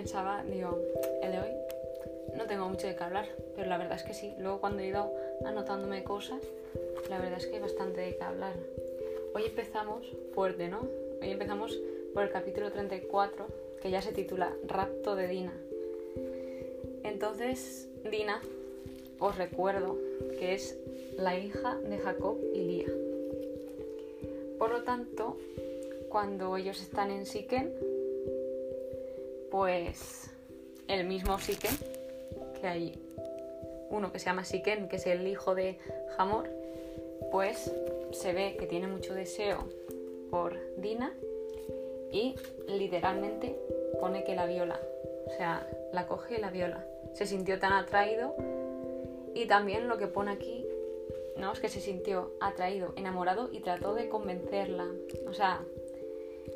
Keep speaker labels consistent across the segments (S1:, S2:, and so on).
S1: pensaba, digo, el de hoy no tengo mucho de qué hablar, pero la verdad es que sí. Luego cuando he ido anotándome cosas, la verdad es que hay bastante de qué hablar. Hoy empezamos fuerte, ¿no? Hoy empezamos por el capítulo 34, que ya se titula Rapto de Dina. Entonces, Dina, os recuerdo que es la hija de Jacob y Lía. Por lo tanto, cuando ellos están en Siquem, pues el mismo Siquem, que hay uno que se llama Siquem, que es el hijo de Hamor, pues se ve que tiene mucho deseo por Dina y literalmente pone que la viola, o sea, la coge y la viola. Se sintió tan atraído y también lo que pone aquí, ¿no? Es que se sintió atraído, enamorado y trató de convencerla. O sea,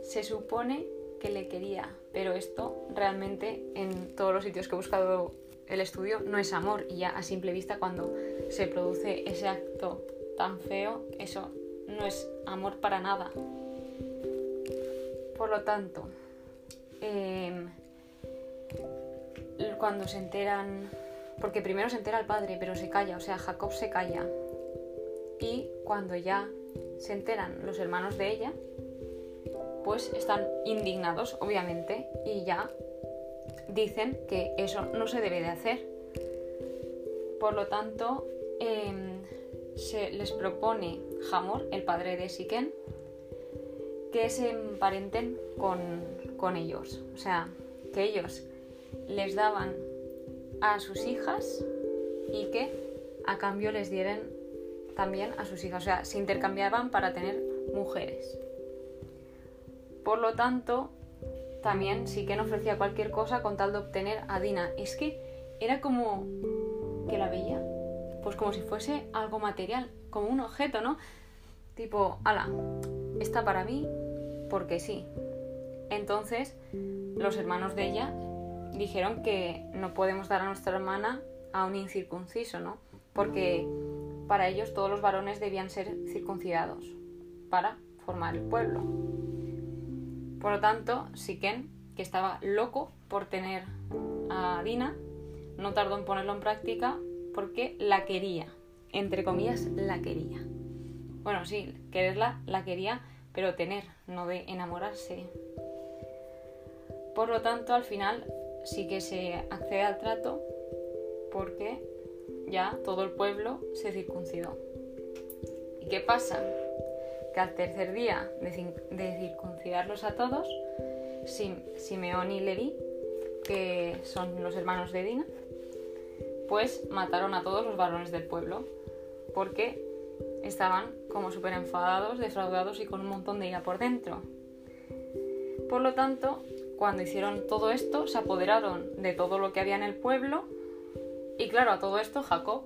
S1: se supone le quería, pero esto realmente en todos los sitios que he buscado el estudio no es amor y ya a simple vista cuando se produce ese acto tan feo, eso no es amor para nada. Por lo tanto, em, cuando se enteran, porque primero se entera el padre, pero se calla, o sea, Jacob se calla. Y cuando ya se enteran los hermanos de ella, pues están indignados, obviamente, y ya dicen que eso no se debe de hacer. Por lo tanto, em, se les propone Hamor, el padre de Siquén, que se emparenten con, con ellos. O sea, que ellos les daban a sus hijas y que a cambio les dieran también a sus hijas. O sea, se intercambiaban para tener mujeres. Por lo tanto, también sí que ofrecía cualquier cosa con tal de obtener a Dina. Es que era como que la veía, pues como si fuese algo material, como un objeto, ¿no? Tipo, ala, está para mí porque sí. Entonces, los hermanos de ella dijeron que no podemos dar a nuestra hermana a un incircunciso, ¿no? Porque para ellos todos los varones debían ser circuncidados para formar el pueblo. Por lo tanto, Siquén, que estaba loco por tener a Dina, no tardó en ponerlo en práctica porque la quería. Entre comillas, la quería. Bueno, sí, quererla la quería, pero tener, no de enamorarse. Por lo tanto, al final sí que se accede al trato porque ya todo el pueblo se circuncidó. ¿Y qué pasa? Que al tercer día de, circuncidarlos a todos, Simeón y Levi, que son los hermanos de Dina, pues mataron a todos los varones del pueblo, porque estaban como súper enfadados, defraudados y con un montón de ira por dentro. Por lo tanto, cuando hicieron todo esto, se apoderaron de todo lo que había en el pueblo, y claro, a todo esto Jacob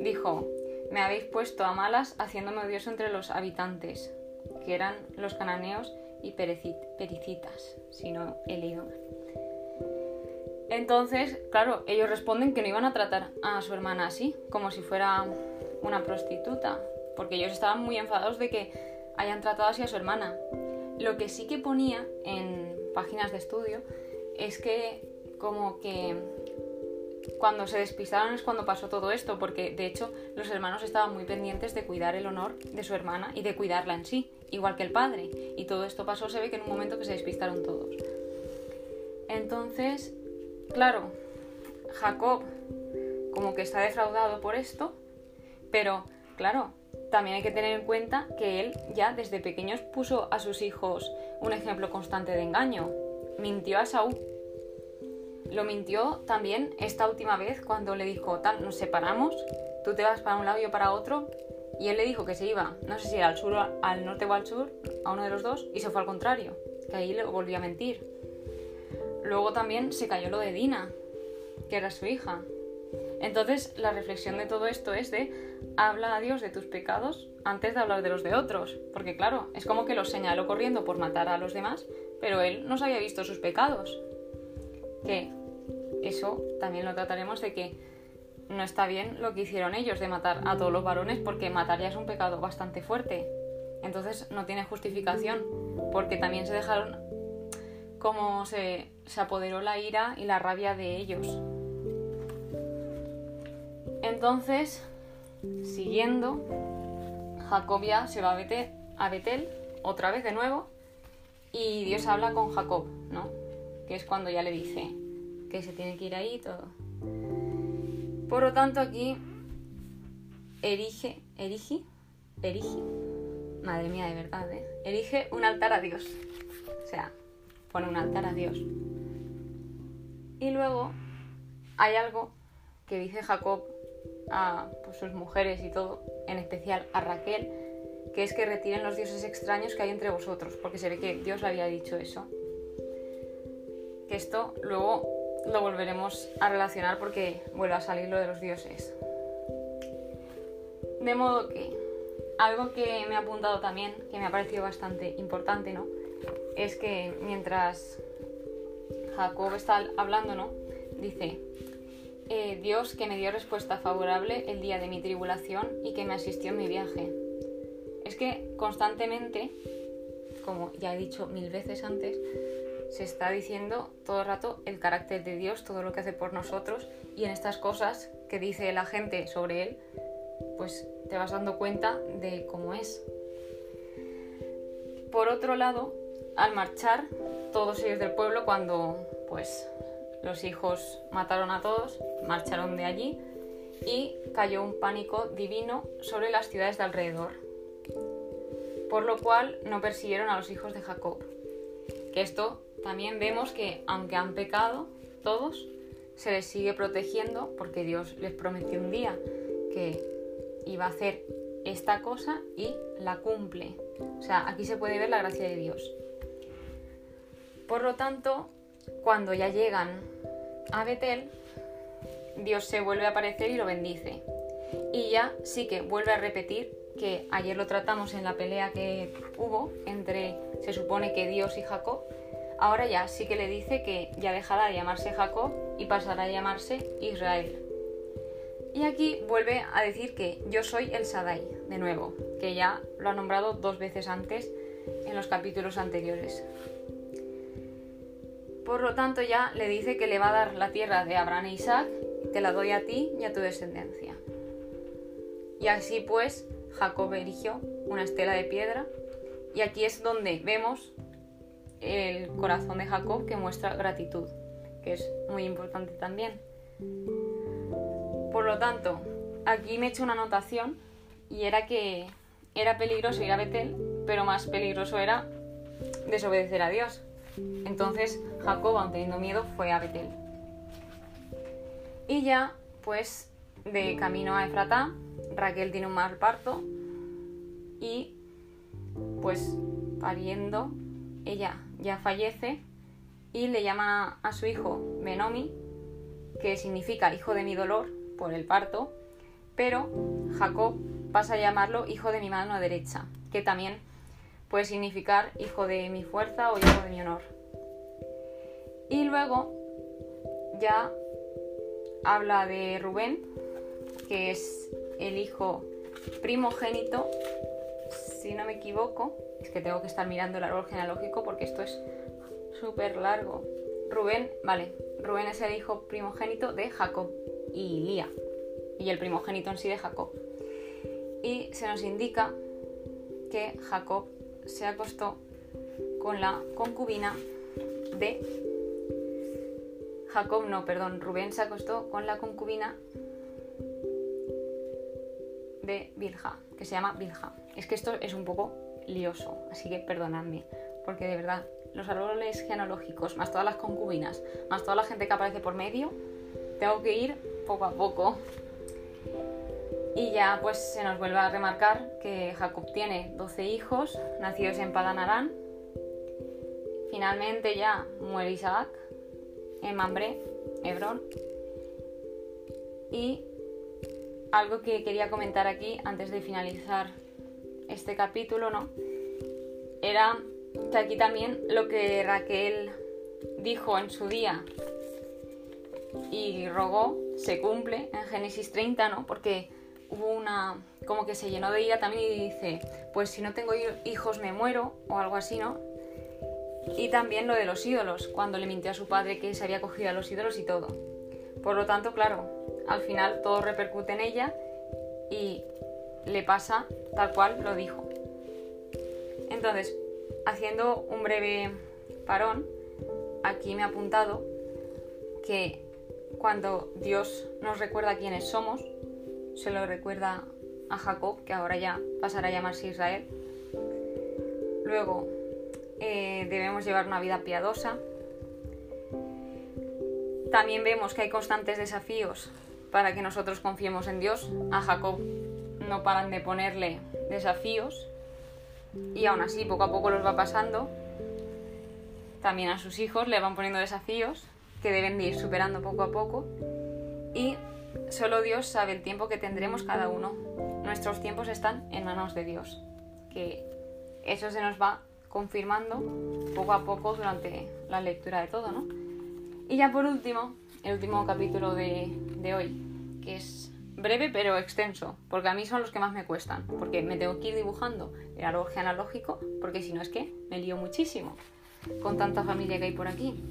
S1: dijo, me habéis puesto a malas haciéndome odioso entre los habitantes, que eran los cananeos y pericitas, si no he leído. Entonces, claro, ellos responden que no iban a tratar a su hermana así, como si fuera una prostituta, porque ellos estaban muy enfadados de que hayan tratado así a su hermana. Lo que sí que ponía en páginas de estudio es que como que cuando se despistaron es cuando pasó todo esto, porque de hecho los hermanos estaban muy pendientes de cuidar el honor de su hermana y de cuidarla en sí, igual que el padre. Y todo esto pasó, se ve que en un momento que se despistaron todos. Entonces, claro, Jacob como que está defraudado por esto, pero claro, también hay que tener en cuenta que él ya desde pequeños puso a sus hijos un ejemplo constante de engaño. Mintió a Saúl lo mintió también esta última vez cuando le dijo, tal, nos separamos, tú te vas para un lado y yo para otro. Y él le dijo que se iba, no sé si era al sur, al norte o al sur, a uno de los dos, y se fue al contrario, que ahí le volvió a mentir. Luego también se cayó lo de Dina, que era su hija. Entonces la reflexión de todo esto es de habla a Dios de tus pecados antes de hablar de los de otros, porque claro, es como que los señaló corriendo por matar a los demás, pero él no se había visto sus pecados. Eso también lo trataremos de que no está bien lo que hicieron ellos de matar a todos los varones porque matar ya es un pecado bastante fuerte. Entonces no tiene justificación porque también se dejaron cómo se, se apoderó la ira y la rabia de ellos. Entonces, siguiendo, Jacob ya se va a Betel otra vez de nuevo y Dios habla con Jacob, ¿no? Que es cuando ya le dice que se tiene que ir ahí y todo. Por lo tanto, aquí erige, erige, erige, madre mía de verdad, ¿eh? Erige un altar a Dios. O sea, pone un altar a Dios. Y luego hay algo que dice Jacob a pues, sus mujeres y todo, en especial a Raquel, que es que retiren los dioses extraños que hay entre vosotros, porque se ve que Dios le había dicho eso. Que esto luego lo volveremos a relacionar porque vuelve a salir lo de los dioses. De modo que algo que me ha apuntado también, que me ha parecido bastante importante, ¿no? Es que mientras Jacob está hablando, ¿no? Dice, eh, Dios que me dio respuesta favorable el día de mi tribulación y que me asistió en mi viaje. Es que constantemente, como ya he dicho mil veces antes, se está diciendo todo el rato el carácter de Dios, todo lo que hace por nosotros y en estas cosas que dice la gente sobre Él, pues te vas dando cuenta de cómo es. Por otro lado, al marchar, todos ellos del pueblo, cuando pues los hijos mataron a todos, marcharon de allí y cayó un pánico divino sobre las ciudades de alrededor, por lo cual no persiguieron a los hijos de Jacob. Que esto también vemos que aunque han pecado todos, se les sigue protegiendo porque Dios les prometió un día que iba a hacer esta cosa y la cumple. O sea, aquí se puede ver la gracia de Dios. Por lo tanto, cuando ya llegan a Betel, Dios se vuelve a aparecer y lo bendice. Y ya sí que vuelve a repetir que ayer lo tratamos en la pelea que hubo entre, se supone que Dios y Jacob, ahora ya sí que le dice que ya dejará de llamarse Jacob y pasará a llamarse Israel. Y aquí vuelve a decir que yo soy el Sadai, de nuevo, que ya lo ha nombrado dos veces antes en los capítulos anteriores. Por lo tanto ya le dice que le va a dar la tierra de Abraham e Isaac, te la doy a ti y a tu descendencia. Y así pues Jacob erigió una estela de piedra y aquí es donde vemos el corazón de Jacob que muestra gratitud, que es muy importante también. Por lo tanto, aquí me he hecho una anotación y era que era peligroso ir a Betel, pero más peligroso era desobedecer a Dios. Entonces Jacob, aun teniendo miedo, fue a Betel. Y ya, pues, de camino a Efratá, Raquel tiene un mal parto y, pues, pariendo, ella ya fallece y le llama a su hijo Benomi, que significa hijo de mi dolor por el parto, pero Jacob pasa a llamarlo hijo de mi mano derecha, que también puede significar hijo de mi fuerza o hijo de mi honor. Y luego ya habla de Rubén, que es el hijo primogénito, si no me equivoco, es que tengo que estar mirando el árbol genealógico porque esto es súper largo. Rubén, vale, Rubén es el hijo primogénito de Jacob y Lía, y el primogénito en sí de Jacob. Y se nos indica que Jacob se acostó con la concubina de Jacob, no, perdón, Rubén se acostó con la concubina de Bilha, que se llama Bilha. Es que esto es un poco lioso, así que perdonadme, porque de verdad, los árboles genealógicos, más todas las concubinas, más toda la gente que aparece por medio, tengo que ir poco a poco. Y ya pues se nos vuelve a remarcar que Jacob tiene 12 hijos nacidos en Padanarán. Finalmente ya muere Isaac en Hebrón. Y algo que quería comentar aquí antes de finalizar este capítulo, ¿no? Era que aquí también lo que Raquel dijo en su día y rogó se cumple en Génesis 30, ¿no? Porque hubo una como que se llenó de ira también y dice, pues si no tengo hijos me muero o algo así, ¿no? Y también lo de los ídolos, cuando le mintió a su padre que se había cogido a los ídolos y todo. Por lo tanto, claro, al final todo repercute en ella y le pasa tal cual lo dijo. Entonces, haciendo un breve parón, aquí me ha apuntado que cuando Dios nos recuerda quiénes somos, se lo recuerda a Jacob, que ahora ya pasará a llamarse Israel. Luego, eh, debemos llevar una vida piadosa. También vemos que hay constantes desafíos para que nosotros confiemos en Dios. A Jacob no paran de ponerle desafíos y aún así poco a poco los va pasando. También a sus hijos le van poniendo desafíos que deben de ir superando poco a poco y solo Dios sabe el tiempo que tendremos cada uno. Nuestros tiempos están en manos de Dios, que eso se nos va confirmando poco a poco durante la lectura de todo, ¿no? Y ya por último, el último capítulo de, de hoy, que es breve pero extenso, porque a mí son los que más me cuestan, porque me tengo que ir dibujando el árbol genealógico, porque si no es que me lío muchísimo con tanta familia que hay por aquí.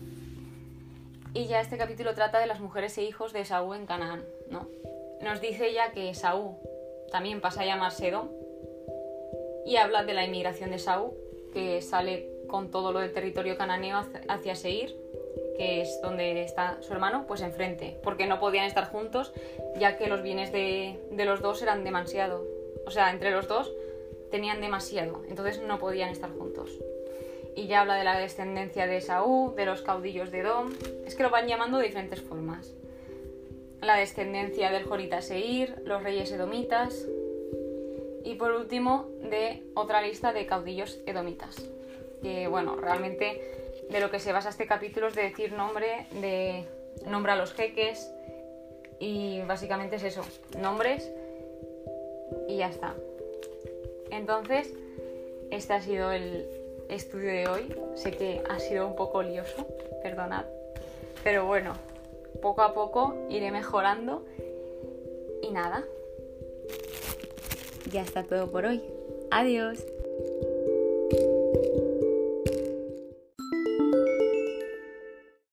S1: Y ya este capítulo trata de las mujeres e hijos de Saúl en Canaán, ¿no? Nos dice ya que Saúl también pasa a llamarse Edom y habla de la inmigración de Saúl, que sale con todo lo del territorio cananeo hacia Seir, que es donde está su hermano, pues enfrente, porque no podían estar juntos, ya que los bienes de, de los dos eran demasiado. O sea, entre los dos tenían demasiado, entonces no podían estar juntos y ya habla de la descendencia de Saúl, de los caudillos de Dom, es que lo van llamando de diferentes formas. La descendencia del Jorita Seir, los reyes edomitas y por último de otra lista de caudillos edomitas. Que bueno, realmente de lo que se basa este capítulo es de decir nombre, de nombra a los jeques y básicamente es eso, nombres y ya está. Entonces, este ha sido el, estudio de hoy. Sé que ha sido un poco lioso, perdonad. Pero bueno, poco a poco iré mejorando. Y nada. Ya está todo por hoy. Adiós.